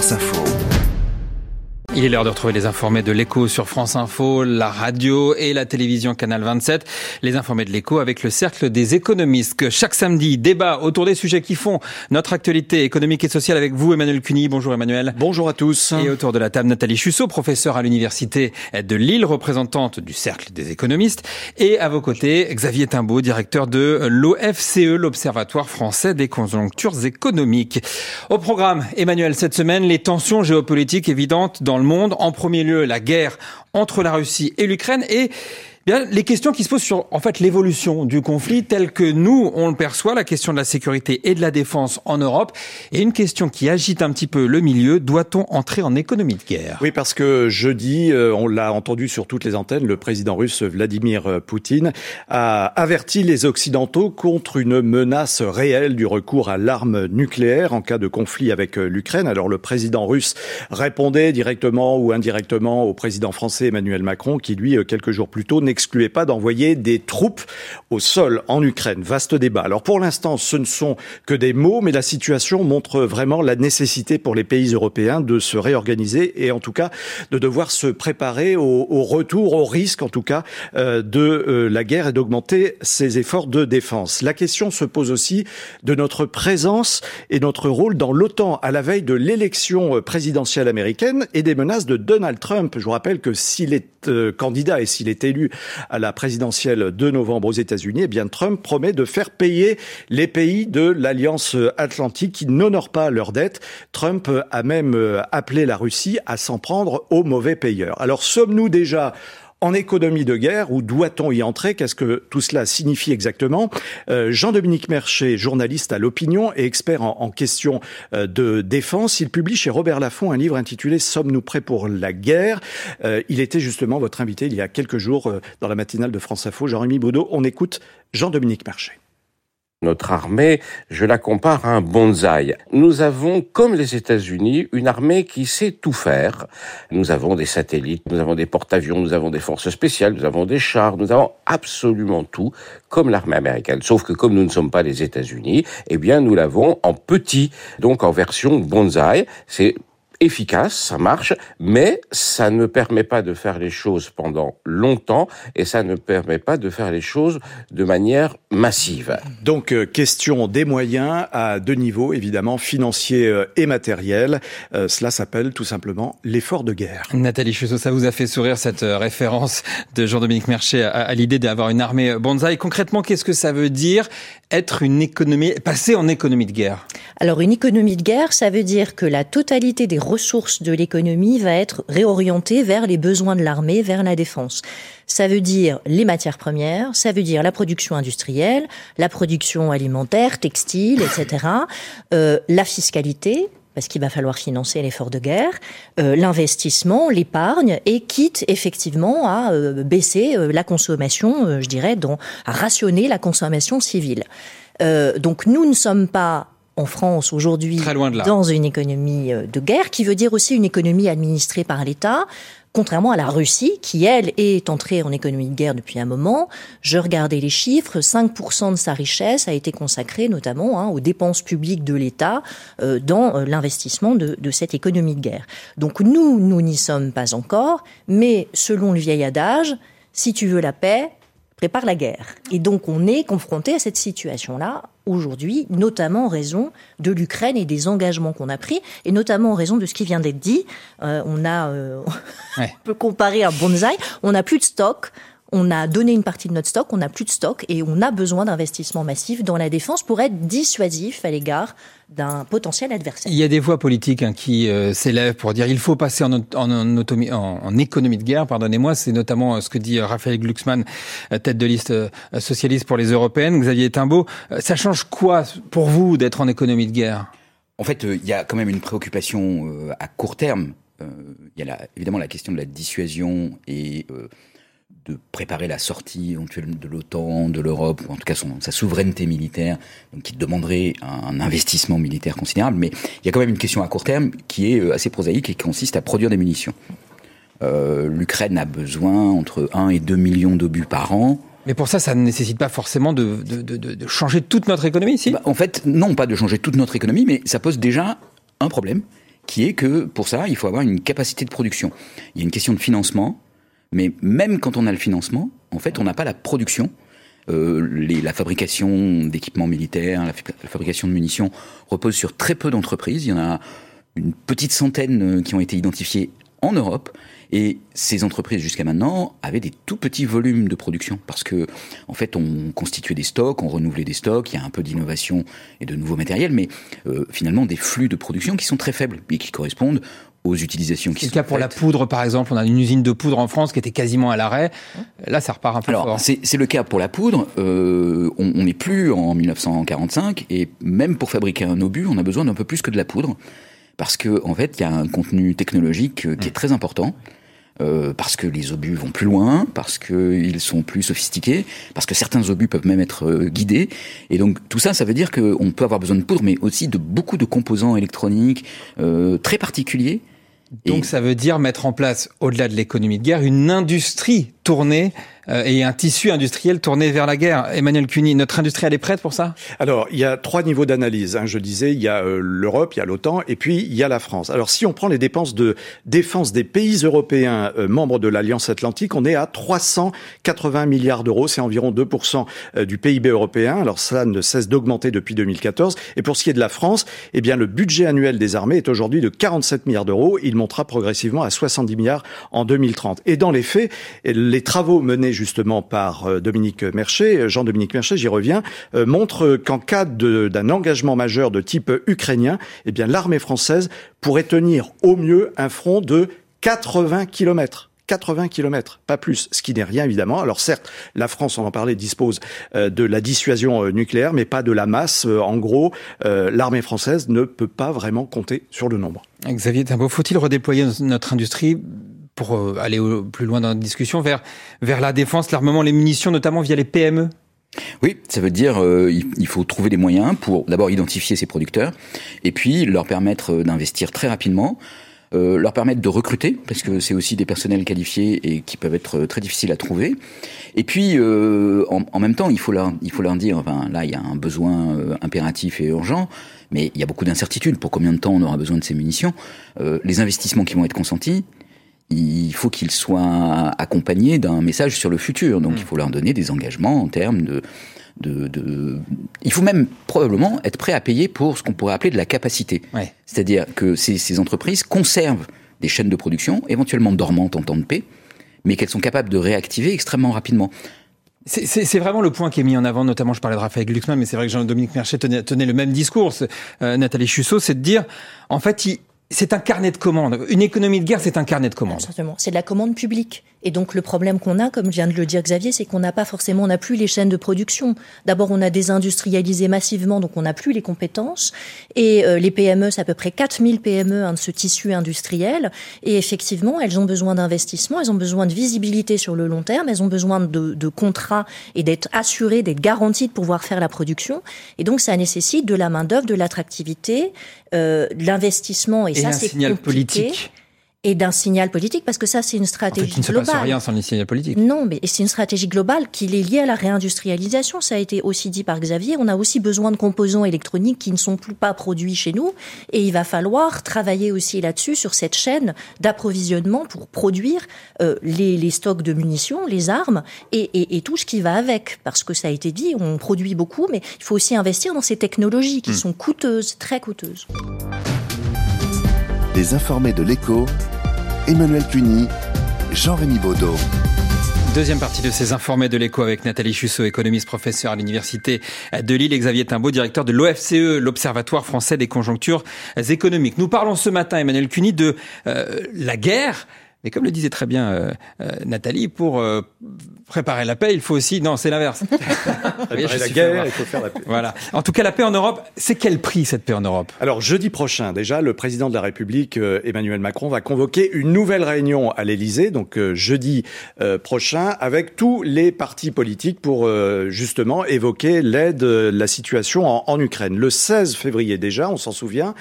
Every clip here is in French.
France Info. Il est l'heure de retrouver les informés de l'écho sur France Info, la radio et la télévision Canal 27. Les informés de l'écho avec le cercle des économistes que chaque samedi débat autour des sujets qui font notre actualité économique et sociale avec vous Emmanuel Cuny. Bonjour Emmanuel. Bonjour à tous. Et autour de la table Nathalie Chussot, professeure à l'université de Lille, représentante du cercle des économistes. Et à vos côtés, Xavier Timbaud, directeur de l'OFCE, l'Observatoire français des conjonctures économiques. Au programme, Emmanuel, cette semaine, les tensions géopolitiques évidentes dans En premier lieu, la guerre entre la Russie et l'Ukraine. Et Les questions qui se posent sur en fait l'évolution du conflit tel que nous on le perçoit, la question de la sécurité et de la défense en Europe, et une question qui agite un petit peu le milieu doit-on entrer en économie de guerre? Oui, parce que jeudi, euh, on l'a entendu sur toutes les antennes, le président russe Vladimir euh, Poutine a averti les Occidentaux contre une menace réelle du recours à l'arme nucléaire en cas de conflit avec euh, l'Ukraine. Alors le président russe répondait directement ou indirectement au président français Emmanuel Macron, qui lui quelques jours plus tôt n'excluait pas d'envoyer des troupes au sol en Ukraine. Vaste débat. Alors pour l'instant, ce ne sont que des mots, mais la situation montre vraiment la nécessité pour les pays européens de se réorganiser et en tout cas de devoir se préparer au, retour, au risque en tout cas euh, de euh, la guerre et d'augmenter ses efforts de défense. La question se pose aussi de notre présence et notre rôle dans l'OTAN à la veille de l'élection euh, présidentielle américaine et des menaces de Donald Trump. Je vous rappelle que s'il est candidat et s'il est élu à la présidentielle de novembre aux États-Unis, eh bien Trump promet de faire payer les pays de l'Alliance Atlantique qui n'honorent pas leurs dettes. Trump a même euh, appelé la Russie à s'en prendre aux mauvais payeurs. Alors sommes-nous déjà en économie de guerre ou doit-on y entrer? Qu'est-ce que tout cela signifie exactement? Euh, Jean-Dominique Mercher, journaliste à l'opinion et expert en, en question euh, de défense, il publie chez Robert Laffont un livre intitulé Sommes-nous prêts pour la guerre? Euh, Il était justement votre invité il y a quelques jours dans la matinale de France Info. Jean-Rémy Baudot, on écoute Jean-Dominique Mercher. Notre armée, je la compare à un bonsaï. Nous avons, comme les États-Unis, une armée qui sait tout faire. Nous avons des satellites, nous avons des porte-avions, nous avons des forces spéciales, nous avons des chars, nous avons absolument tout, comme l'armée américaine. Sauf que comme nous ne sommes pas les États-Unis, eh bien, nous l'avons en petit, donc en version bonsaï. C'est efficace, ça marche, mais ça ne permet pas de faire les choses pendant longtemps et ça ne permet pas de faire les choses de manière massive. Donc euh, question des moyens à deux niveaux, évidemment, financier euh, et matériel. Euh, cela s'appelle tout simplement l'effort de guerre. Nathalie Chusseau, ça vous a fait sourire cette référence de Jean-Dominique Mercher à, à l'idée d'avoir une armée bonsaï. Concrètement, qu'est-ce que ça veut dire être une économie, passer en économie de guerre? Alors une économie de guerre, ça veut dire que la totalité des ressources de l'économie va être réorientée vers les besoins de l'armée, vers la défense. Ça veut dire les matières premières, ça veut dire la production industrielle, la production alimentaire, textile, etc. Euh, la fiscalité, parce qu'il va falloir financer l'effort de guerre, euh, l'investissement, l'épargne, et quitte effectivement à euh, baisser euh, la consommation, euh, je dirais, dans, à rationner la consommation civile. Euh, donc nous ne sommes pas en France aujourd'hui dans une économie de guerre, qui veut dire aussi une économie administrée par l'État, Contrairement à la Russie, qui, elle, est entrée en économie de guerre depuis un moment, je regardais les chiffres, 5% de sa richesse a été consacrée notamment hein, aux dépenses publiques de l'État euh, dans euh, l'investissement de, de, cette économie de guerre. Donc nous, nous n'y sommes pas encore, mais selon le vieil adage, si tu veux la paix, prépare la guerre. Et donc on est confronté à cette situation-là aujourd'hui, notamment en raison de l'Ukraine et des engagements qu'on a pris, et notamment en raison de ce qui vient d'être dit. Euh, on a, euh, ouais. on peut comparer un bonsaï, on n'a plus de stock, on a donné une partie de notre stock, on n'a plus de stock et on a besoin d'investissements massifs dans la défense pour être dissuasif à l'égard d'un potentiel adversaire. Il y a des voix politiques hein, qui euh, s'élèvent pour dire il faut passer en, en, en, en économie de guerre, pardonnez-moi, c'est notamment euh, ce que dit euh, Raphaël Glucksmann, tête de liste socialiste pour les européennes, Xavier Timbaud. Ça change quoi pour vous d'être en économie de guerre? En fait, il y a quand même une préoccupation à court terme. Il y a la, évidemment la question de la dissuasion et de préparer la sortie éventuelle de l'OTAN, de l'Europe, ou en tout cas son, sa souveraineté militaire, donc qui demanderait un, investissement militaire considérable. Mais il y a quand même une question à court terme qui est euh, assez prosaïque et qui consiste à produire des munitions. Euh, L'Ukraine a besoin entre 1 et 2 millions d'obus par an. Mais pour ça, ça ne nécessite pas forcément de, de, de, de changer toute notre économie, si? Bah, En fait, non, pas de changer toute notre économie, mais ça pose déjà un problème qui est que pour ça, il faut avoir une capacité de production. Il y a une question de financement, mais même quand on a le financement, en fait, on n'a pas la production. Euh, les, la fabrication d'équipements militaires, la, fabrication de munitions repose sur très peu d'entreprises. Il y en a une petite centaine euh, qui ont été identifiées en Europe. Et ces entreprises, jusqu'à maintenant, avaient des tout petits volumes de production parce que, en fait, on constituait des stocks, on renouvelait des stocks, il y a un peu d'innovation et de nouveaux matériels, mais euh, finalement des flux de production qui sont très faibles et qui correspondent aux utilisations qui sont. C'est le cas pour la poudre, par exemple. On a une usine de poudre en France qui était quasiment à l'arrêt. Là, ça repart un peu Alors, fort. C'est le cas pour la poudre. Euh, on n'est plus en 1945 et même pour fabriquer un obus, on a besoin d'un peu plus que de la poudre parce que en fait, il y a un contenu technologique euh, qui est très important. Euh, parce que les obus vont plus loin, parce qu'ils sont plus sophistiqués, parce que certains obus peuvent même être euh, guidés. Et donc tout ça, ça veut dire qu'on peut avoir besoin de poudre, mais aussi de beaucoup de composants électroniques euh, très particuliers. Donc Et- ça veut dire mettre en place, au-delà de l'économie de guerre, une industrie tournée euh, et un tissu industriel tourné vers la guerre. Emmanuel Cuny, notre industrie, elle est prête pour ça? Alors, il y a trois niveaux d'analyse. Hein. Je disais, il y a euh, l'Europe, il y a l'OTAN, et puis il y a la France. Alors, si on prend les dépenses de défense des pays européens euh, membres de l'Alliance Atlantique, on est à 380 milliards d'euros. C'est environ 2% euh, du PIB européen. Alors, ça ne cesse d'augmenter depuis 2014. Et pour ce qui est de la France, eh bien, le budget annuel des armées est aujourd'hui de 47 milliards d'euros. Il montera progressivement à 70 milliards en 2030. Et dans les faits, travaux menés justement par euh, Dominique Merchet, Jean-Dominique Merchet, j'y reviens, euh, montrent qu'en cas d'un engagement majeur de type ukrainien, eh bien l'armée française pourrait tenir au mieux un front de 80 kilomètres. 80 kilomètres, pas plus, ce qui n'est rien évidemment. Alors certes, la France, on en parlait, dispose euh, de la dissuasion euh, nucléaire, mais pas de la masse. Euh, En gros, euh, l'armée française ne peut pas vraiment compter sur le nombre. Xavier Timbaud, faut-il redéployer notre industrie pour euh, aller plus loin dans la discussion vers, vers la défense, l'armement, les munitions, notamment via les PME Oui, ça veut dire euh, il faut trouver des moyens pour d'abord identifier ces producteurs et puis leur permettre euh, d'investir très rapidement, euh, leur permettre de recruter parce que c'est aussi des personnels qualifiés et qui peuvent être euh, très difficiles à trouver. Et puis euh, en, en même temps, il faut leur il faut leur dire enfin là il y a un besoin impératif et urgent. Mais il y a beaucoup d'incertitudes. Pour combien de temps on aura besoin de ces munitions? Les investissements qui vont être consentis, il faut qu'ils soient accompagnés d'un message sur le futur. Donc, il faut leur donner des engagements en termes de, de, de- Il faut même probablement être prêt à payer pour ce qu'on pourrait appeler de la capacité. Ouais. C'est-à-dire que ces, ces entreprises conservent des chaînes de production, éventuellement dormantes en temps de paix, mais qu'elles sont capables de réactiver extrêmement rapidement. C'est- vraiment le point qui est mis en avant, notamment je parlais de Raphaël Glucksmann, mais c'est vrai que Jean-Dominique Merchet tenait, tenait le même discours, euh, Nathalie Chussot, c'est de dire, en fait, il- c'est un carnet de commandes. Une économie de guerre, c'est un carnet de commandes. Exactement. C'est de la commande publique. Et donc le problème qu'on a, comme vient de le dire Xavier, c'est qu'on n'a pas forcément, on n'a plus les chaînes de production. D'abord, on a désindustrialisé massivement, donc on n'a plus les compétences. Et euh, les PME, c'est à peu près 4000 PME hein, de ce tissu industriel. Et effectivement, elles ont besoin d'investissement, elles ont besoin de visibilité sur le long terme, elles ont besoin de, de contrats et d'être assurées, d'être garanties de pouvoir faire la production. Et donc ça nécessite de la main d'œuvre, de l'attractivité, euh, de l'investissement. Et, Et ça, un c'est signal compliqué politique. et d'un signal politique, parce que ça, c'est une En fait, stratégie il ne se passe rien sans le signal politique. Non, mais c'est une stratégie globale qui est liée à la réindustrialisation. Ça a été aussi dit par Xavier. On a aussi besoin de composants électroniques qui ne sont plus pas produits chez nous. Et il va falloir travailler aussi là-dessus, sur cette chaîne d'approvisionnement pour produire euh, les, les stocks de munitions, les armes et, et, et tout ce qui va avec. Parce que ça a été dit, on produit beaucoup, mais il faut aussi investir dans ces technologies qui sont coûteuses, très coûteuses. Les informés de l'écho, Emmanuel Cuny, Jean-Rémy Baudot. Deuxième partie de ces informés de l'écho avec Nathalie Chussot, économiste professeur à l'université de Lille, Xavier Timbaud, directeur de l'OFCE, l'Observatoire français des conjonctures économiques. Nous parlons ce matin, Emmanuel Cuny, de euh, la guerre. Mais comme le disait très bien euh, euh, Nathalie, pour euh, préparer la paix, il faut aussi... Non, c'est l'inverse. Préparer la guerre, il faut faire la paix. Voilà. En tout cas, la paix en Europe, c'est quel prix cette paix en Europe? Alors jeudi prochain, déjà, le président de la République, euh, Emmanuel Macron, va convoquer une nouvelle réunion à l'Élysée, donc euh, jeudi euh, prochain, avec tous les partis politiques pour euh, justement évoquer l'aide, euh, la situation en, en Ukraine. Le 16 février déjà, on s'en souvient,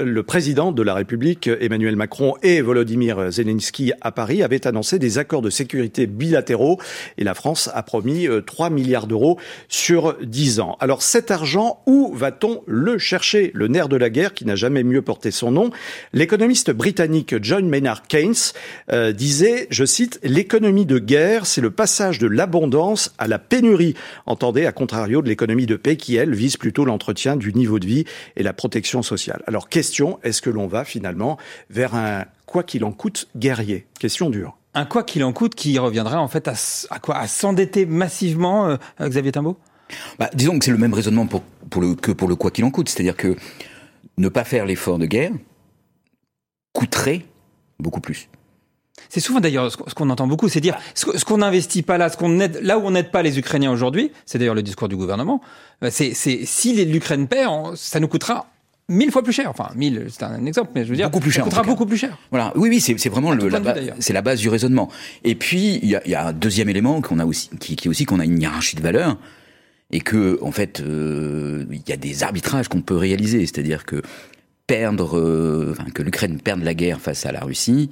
le président de la République, Emmanuel Macron, et Volodymyr Zelensky à Paris, avait annoncé des accords de sécurité bilatéraux et la France a promis 3 milliards d'euros sur 10 ans. Alors cet argent, où va-t-on le chercher? Le nerf de la guerre qui n'a jamais mieux porté son nom. L'économiste britannique John Maynard Keynes disait, je cite, l'économie de guerre, c'est le passage de l'abondance à la pénurie. Entendez, à contrario de l'économie de paix qui, elle, vise plutôt l'entretien du niveau de vie et la protection sociale. Alors, question, est-ce que l'on va finalement vers un quoi qu'il en coûte guerrier? Question dure. Un quoi qu'il en coûte qui reviendrait en fait à, quoi? À s'endetter massivement, euh, Xavier Timbaud? Bah, Disons que c'est le même raisonnement pour, pour le, que pour le quoi qu'il en coûte. C'est-à-dire que ne pas faire l'effort de guerre coûterait beaucoup plus. C'est souvent d'ailleurs ce qu'on entend beaucoup, c'est dire ce qu'on n'investit pas là, ce qu'on aide, là où on n'aide pas les Ukrainiens aujourd'hui, c'est d'ailleurs le discours du gouvernement. Euh, c'est si l'Ukraine perd, ça nous coûtera mille fois plus cher. Enfin, mille, c'est un exemple, mais je veux dire, beaucoup plus cher, ça coûtera beaucoup plus cher. Voilà. Oui, oui, c'est vraiment le, la, c'est la base du raisonnement. Et puis, il y a, y a, un deuxième élément qu'on a aussi, qui, qui est aussi qu'on a une hiérarchie de valeurs et que, en fait, euh, il y a des arbitrages qu'on peut réaliser. C'est-à-dire que perdre, euh, enfin, que l'Ukraine perde la guerre face à la Russie,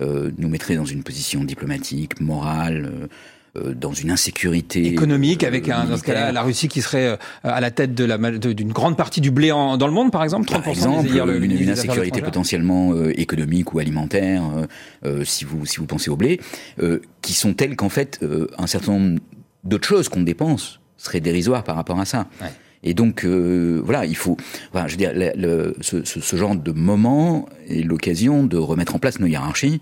euh, nous mettrait dans une position diplomatique, morale. Euh, euh, dans une insécurité économique avec un, dans ce cas-là la Russie qui serait à la tête de la d'une grande partie du blé en, dans le monde par exemple 30% par exemple une, une insécurité potentiellement économique ou alimentaire si vous si vous pensez au blé qui sont telles qu'en fait un certain nombre d'autres choses qu'on dépense seraient dérisoires par rapport à ça ouais. Et donc, euh, voilà, il faut, voilà, je veux dire, le, ce, ce, ce, genre de moment est l'occasion de remettre en place nos hiérarchies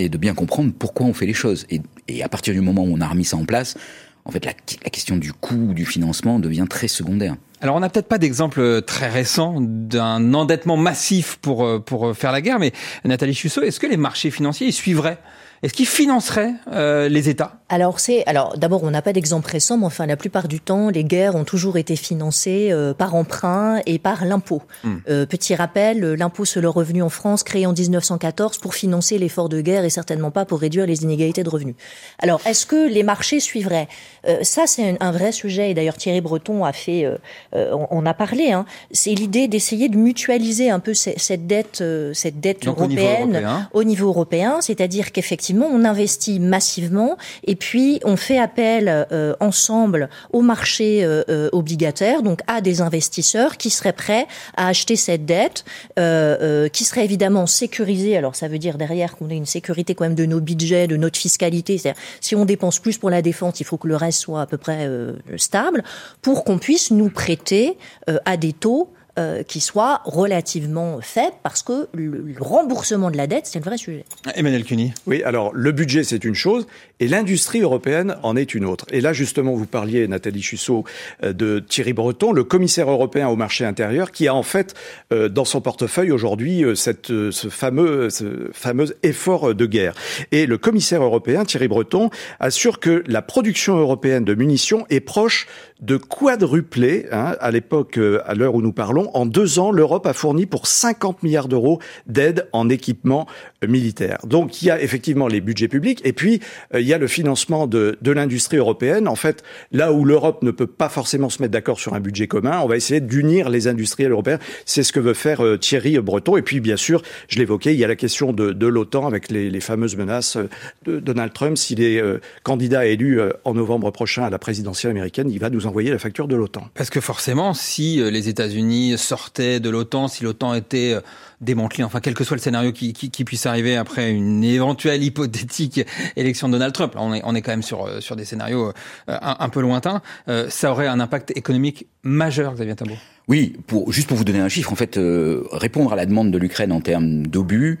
et de bien comprendre pourquoi on fait les choses. Et, et à partir du moment où on a remis ça en place, en fait, la, question du coût du financement devient très secondaire. Alors, on n'a peut-être pas d'exemple très récent d'un endettement massif pour, euh, pour faire la guerre, mais Nathalie Chussot, est-ce que les marchés financiers suivraient? Est-ce qu'il financerait euh, les États? Alors c'est alors d'abord on n'a pas d'exemple récent, mais enfin la plupart du temps les guerres ont toujours été financées euh, par emprunt et par l'impôt. Hmm. Euh, petit rappel, l'impôt sur le revenu en France créé en 1914 pour financer l'effort de guerre et certainement pas pour réduire les inégalités de revenus. Alors est-ce que les marchés suivraient? Euh, Ça c'est un, un, vrai sujet et d'ailleurs Thierry Breton a fait, euh, on, on, a parlé. Hein, c'est l'idée d'essayer de mutualiser un peu cette dette, cette dette Donc, européenne au niveau européen, au niveau européen c'est-à-dire qu'effectivement on investit massivement et puis on fait appel euh, ensemble au marché euh, euh, obligataire, donc à des investisseurs qui seraient prêts à acheter cette dette, euh, qui serait évidemment sécurisée. Alors ça veut dire derrière qu'on ait une sécurité quand même de nos budgets, de notre fiscalité. C'est-à-dire si on dépense plus pour la défense, il faut que le reste soit à peu près stable pour qu'on puisse nous prêter à des taux euh, qui soit relativement faible parce que le, remboursement de la dette, c'est le vrai sujet. Emmanuel Cuny. Oui, alors le budget, c'est une chose et l'industrie européenne en est une autre. Et là, justement, vous parliez, Nathalie Chussot, euh, de Thierry Breton, le commissaire européen au marché intérieur, qui a en fait euh, dans son portefeuille aujourd'hui cette, ce, fameux, ce fameux effort de guerre. Et le commissaire européen, Thierry Breton, assure que la production européenne de munitions est proche de quadrupler, hein, à l'époque, à l'heure où nous parlons, en deux ans, l'Europe a fourni pour 50 milliards d'euros d'aide en équipement militaire. Donc il y a effectivement les budgets publics et puis euh, il y a le financement de, de l'industrie européenne. En fait, là où l'Europe ne peut pas forcément se mettre d'accord sur un budget commun, on va essayer d'unir les industriels européens. C'est ce que veut faire euh, Thierry Breton. Et puis bien sûr, je l'évoquais, il y a la question de, de l'OTAN avec les, les, fameuses menaces de Donald Trump. S'il est euh, candidat élu euh, en novembre prochain à la présidentielle américaine, il va nous envoyer la facture de l'OTAN. Parce que forcément, si euh, les États-Unis sortaient de l'OTAN, si l'OTAN était euh, démantelée, enfin quel que soit le scénario qui, qui, qui, puisse arriver après une éventuelle hypothétique élection de Donald Trump, on est, on est quand même sur, euh, sur des scénarios un, un peu lointains, ça aurait un impact économique majeur, Xavier Tabot. Oui, pour, juste pour vous donner un chiffre, en fait, euh, répondre à la demande de l'Ukraine en termes d'obus,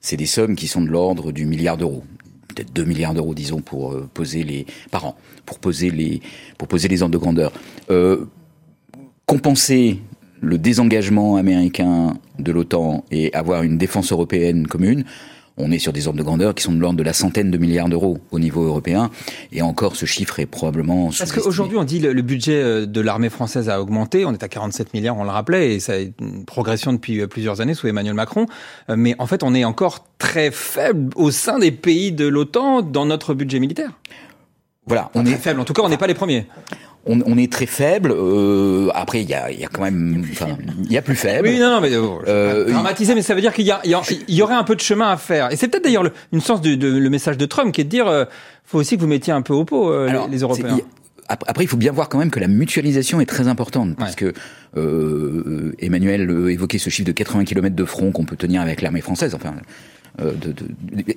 c'est des sommes qui sont de l'ordre du milliard d'euros peut-être 2 milliards d'euros, disons, pour euh, poser les par an, pour poser les pour poser les ordres de grandeur. Euh, compenser le désengagement américain de l'OTAN et avoir une défense européenne commune, on est sur des ordres de grandeur qui sont de l'ordre de la centaine de milliards d'euros au niveau européen. Et encore, ce chiffre est probablement Parce qu'aujourd'hui, on dit le, le budget de l'armée française a augmenté. On est à 47 milliards, on le rappelait, et ça a une progression depuis plusieurs années sous Emmanuel Macron. Mais en fait, on est encore très faible au sein des pays de l'OTAN dans notre budget militaire. Voilà, on est faible. En tout cas, on n'est pas les premiers on, on, est très faible. Euh, après, il y a, y a, quand même, il y a plus faible. Oui, non, non, mais euh, euh dramatiser, mais ça veut dire qu'il y, y, y, aurait un peu de chemin à faire. Et c'est peut-être d'ailleurs une sens de, de, le message de Trump qui est de dire, euh, faut aussi que vous mettiez un peu au pot euh, les, Européens. Après, il faut bien voir quand même que la mutualisation est très importante, parce que euh, Emmanuel évoquait ce chiffre de 80 km de front qu'on peut tenir avec l'armée française. Enfin, euh, de, de,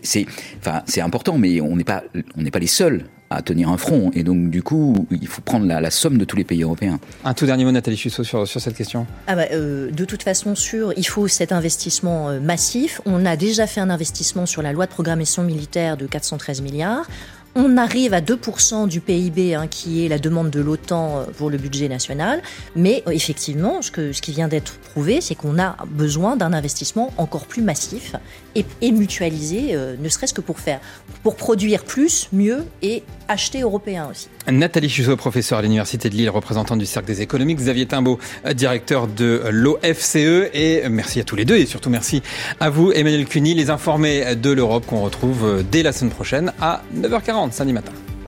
c'est, enfin, c'est important, mais on n'est pas, on n'est pas les seuls à tenir un front. Et donc, du coup, il faut prendre la, la somme de tous les pays européens. Un tout dernier mot, Nathalie Chussot, sur, sur cette question. Ah bah, euh, de toute façon, sûr, il faut cet investissement euh, massif. On a déjà fait un investissement sur la loi de programmation militaire de 413 milliards. On arrive à 2% du PIB, hein, qui est la demande de l'OTAN euh, pour le budget national. Mais euh, effectivement, ce, que, ce qui vient d'être prouvé, c'est qu'on a besoin d'un investissement encore plus massif et, mutualisé, euh, ne serait-ce que pour faire, pour produire plus, mieux et acheter européen aussi. Nathalie Chuseau, professeure à l'Université de Lille, représentante du Cercle des économiques, Xavier Timbaud, directeur de l'OFCE, et merci à tous les deux, et surtout merci à vous, Emmanuel Cuny, les informés de l'Europe qu'on retrouve dès la semaine prochaine à 9h40 samedi matin.